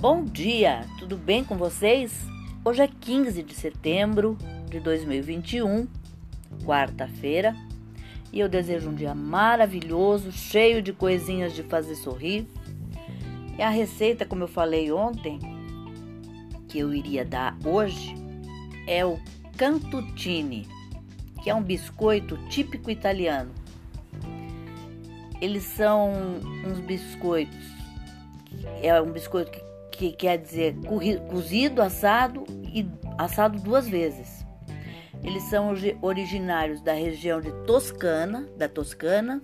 Bom dia, tudo bem com vocês? Hoje é 15 de setembro de 2021, quarta-feira, e eu desejo um dia maravilhoso, cheio de coisinhas de fazer sorrir. E a receita, como eu falei ontem, que eu iria dar hoje, é o cantutine, que é um biscoito típico italiano. Eles são uns biscoitos, é um biscoito que que quer dizer cozido, assado e assado duas vezes. Eles são originários da região de Toscana, da Toscana,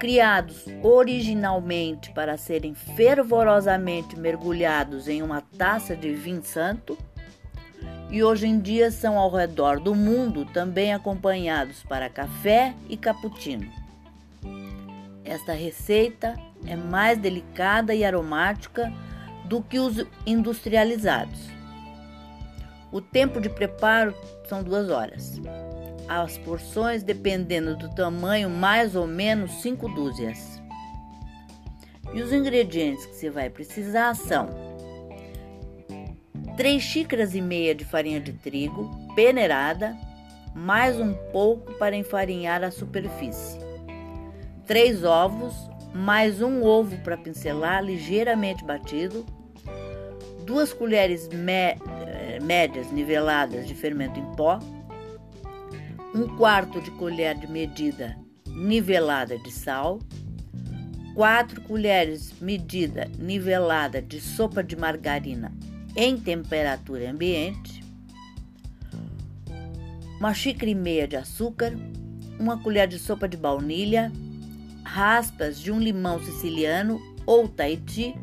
criados originalmente para serem fervorosamente mergulhados em uma taça de vinho santo, e hoje em dia são ao redor do mundo também acompanhados para café e cappuccino. Esta receita é mais delicada e aromática do que os industrializados. O tempo de preparo são duas horas. As porções, dependendo do tamanho, mais ou menos cinco dúzias. E os ingredientes que você vai precisar são 3 xícaras e meia de farinha de trigo peneirada, mais um pouco para enfarinhar a superfície. 3 ovos, mais um ovo para pincelar ligeiramente batido, duas colheres eh, médias niveladas de fermento em pó, um quarto de colher de medida nivelada de sal, quatro colheres medida nivelada de sopa de margarina em temperatura ambiente, uma xícara e meia de açúcar, uma colher de sopa de baunilha, raspas de um limão siciliano ou Tahiti,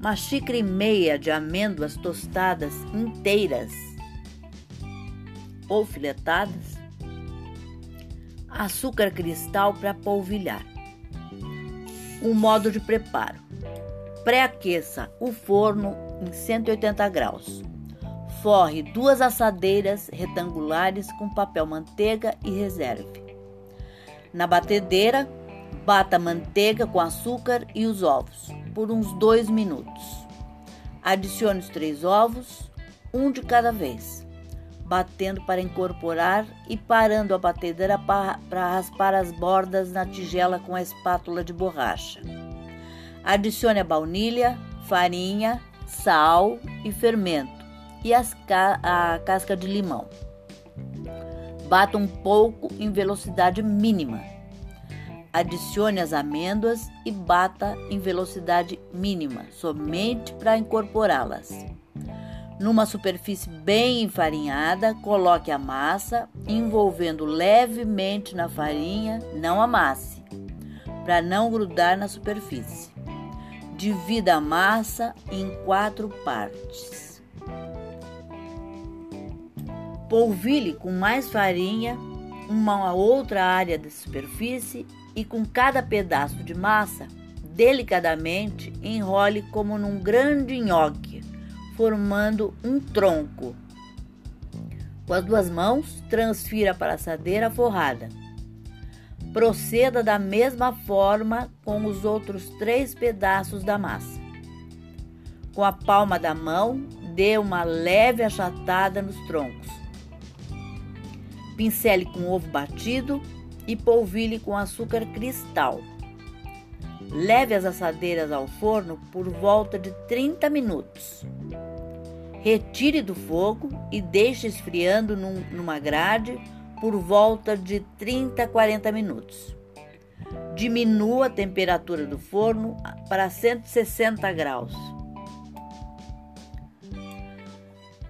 uma xícara e meia de amêndoas tostadas inteiras ou filetadas, açúcar cristal para polvilhar. O modo de preparo: pré-aqueça o forno em 180 graus. Forre duas assadeiras retangulares com papel manteiga e reserve. Na batedeira, bata manteiga com açúcar e os ovos por uns dois minutos. Adicione os três ovos, um de cada vez, batendo para incorporar e parando a batedeira para raspar as bordas na tigela com a espátula de borracha. Adicione a baunilha, farinha, sal e fermento e a casca de limão. Bata um pouco em velocidade mínima Adicione as amêndoas e bata em velocidade mínima, somente para incorporá-las. Numa superfície bem enfarinhada, coloque a massa, envolvendo levemente na farinha, não amasse, para não grudar na superfície. Divida a massa em quatro partes. Polvilhe com mais farinha uma outra área da superfície e com cada pedaço de massa, delicadamente enrole como num grande nhoque, formando um tronco. Com as duas mãos, transfira para a assadeira forrada. Proceda da mesma forma com os outros três pedaços da massa. Com a palma da mão, dê uma leve achatada nos troncos. Pincele com ovo batido e polvilhe com açúcar cristal. Leve as assadeiras ao forno por volta de 30 minutos. Retire do fogo e deixe esfriando num, numa grade por volta de 30 a 40 minutos. Diminua a temperatura do forno para 160 graus.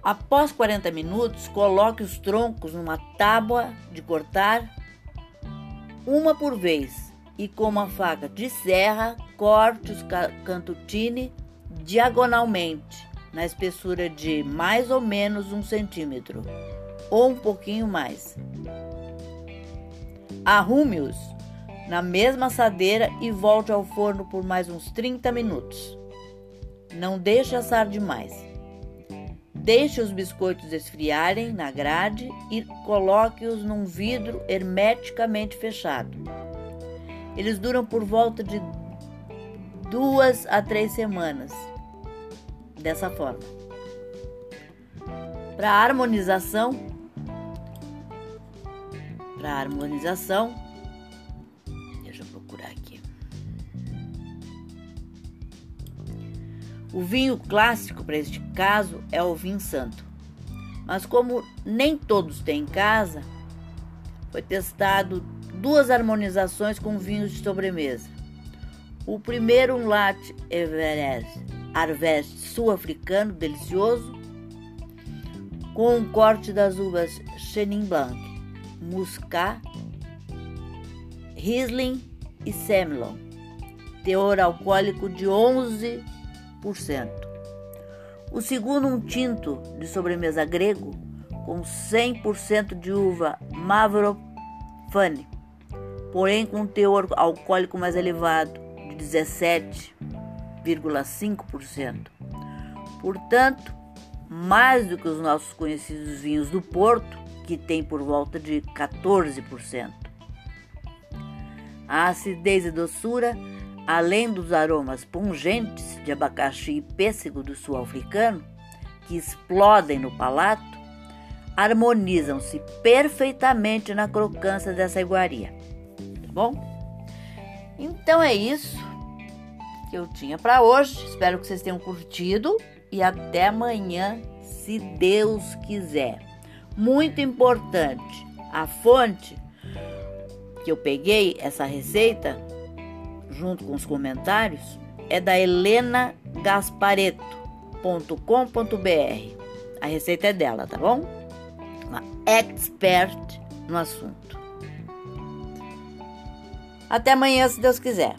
Após 40 minutos, coloque os troncos numa tábua de cortar uma por vez, e com uma faca de serra, corte os cantutine diagonalmente, na espessura de mais ou menos um centímetro, ou um pouquinho mais. Arrume-os na mesma assadeira e volte ao forno por mais uns 30 minutos. Não deixe assar demais. Deixe os biscoitos esfriarem na grade e coloque-os num vidro hermeticamente fechado. Eles duram por volta de duas a três semanas. Dessa forma. Para harmonização, para harmonização, O vinho clássico para este caso é o vinho santo. Mas como nem todos têm em casa, foi testado duas harmonizações com vinhos de sobremesa. O primeiro, um latte Everest Harvest sul-africano delicioso, com um corte das uvas Chenin Blanc, Muscat, Riesling e Semillon, teor alcoólico de 11%. O segundo, um tinto de sobremesa grego, com 100% de uva Mavrofane, porém com um teor alcoólico mais elevado, de 17,5%. Portanto, mais do que os nossos conhecidos vinhos do Porto, que tem por volta de 14%. A acidez e doçura, além dos aromas pungentes de abacaxi e pêssego do sul africano, que explodem no palato, harmonizam-se perfeitamente na crocância dessa iguaria. Tá bom? Então é isso que eu tinha para hoje. Espero que vocês tenham curtido e até amanhã, se Deus quiser. Muito importante, a fonte que eu peguei essa receita junto com os comentários é da elenagaspareto.com.br. A receita é dela, tá bom? Uma expert no assunto. Até amanhã, se Deus quiser.